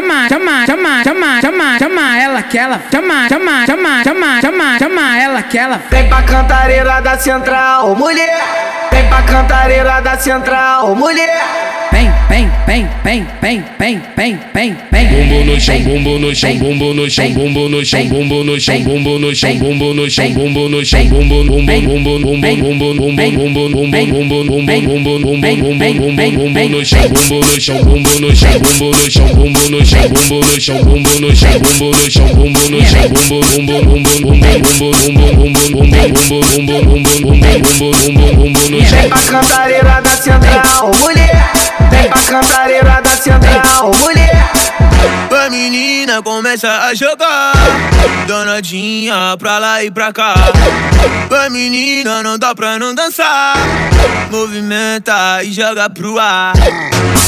chama, chama, chama, chama, chama, chama ela que ela, chama, chama, chama, chama, chama, chama ela que ela. Vem pra cantareira da central, mulher. Vem pra cantareira da central, mulher. Vem, vem, vem, vem, vem, vem, vem, vem, vem. Bumbo no chão, bumbo no chão, bumbo no chão, bumbo no chão, bumbo no chão, bumbo no chão, bumbo no chão, bumbo no chão, bumbo bumbo bumbo bumbo bumbo bumbo bumbo bumbo bumbo bumbo bumbo bumbo bumbo bumbo no chão, bumbo no chão, bumbo no chão, bumbo no chão, bumbo no chão, bumbo no chão, bumbo no chão, bumbo no chão, bumbo no chão, bumbo bumbo bumbo bumbo bumbo bumbo bumbo bumbo bumbo bumbo bumbo bumbo bumbo bumbo no chão. Vem pra cantareira da central, mulher. Nossa variedade central, mulher A menina começa a jogar Danadinha pra lá e pra cá A menina não dá pra não dançar Movimenta e joga pro ar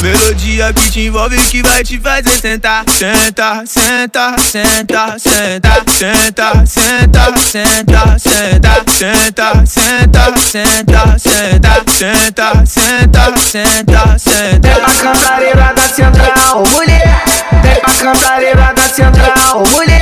Melodia que te envolve que vai te fazer sentar Senta, senta, senta, senta Senta, senta, senta, senta Senta, senta, senta, senta Senta, senta, senta, senta Vem pra cantareira da central, mulher. Vem pra cantareira central, mulher.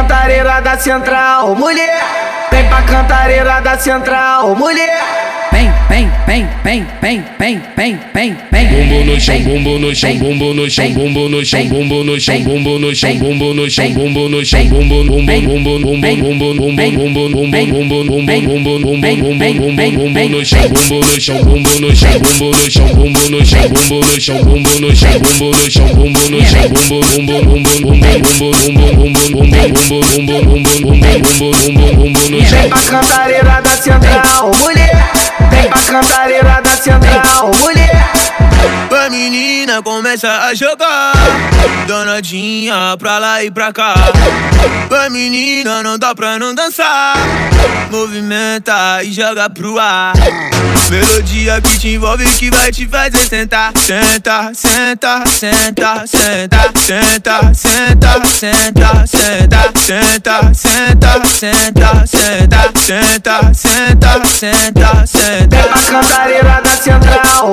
cantareira da central, mulher. Vem pra cantareira da central, mulher. Vem, vem, vem, vem, vem, vem, vem, vem, vem. Bumbo no chão, bumbo no chão, bumbo no chão, bumbo no chão, bumbo no chão, bumbo no chão, bumbo no chão, bumbo no chão, bumbo bumbo bumbo bumbo bumbo bumbo bumbo bumbo bumbo bumbo bumbo bumbo bumbo bumbo no chão, bumbo no chão, bumbo no chão, bumbo no chão, bumbo no chão, bumbo no chão, bumbo no chão, bumbo no chão, bumbo no chão, bumbo bumbo bumbo bumbo bumbo bumbo bumbo bumbo bumbo bumbo bumbo bumbo bumbo bumbo no chão. Vem pra cantareira da central, mulher. Começa a jogar Danadinha pra lá e pra cá A menina não dá pra não dançar Movimenta e joga pro ar Melodia que te envolve que vai te fazer sentar Senta, senta, senta, senta Senta, senta, senta, senta Senta, senta, senta, senta Senta, senta, senta, senta Vem pra cantareira da central,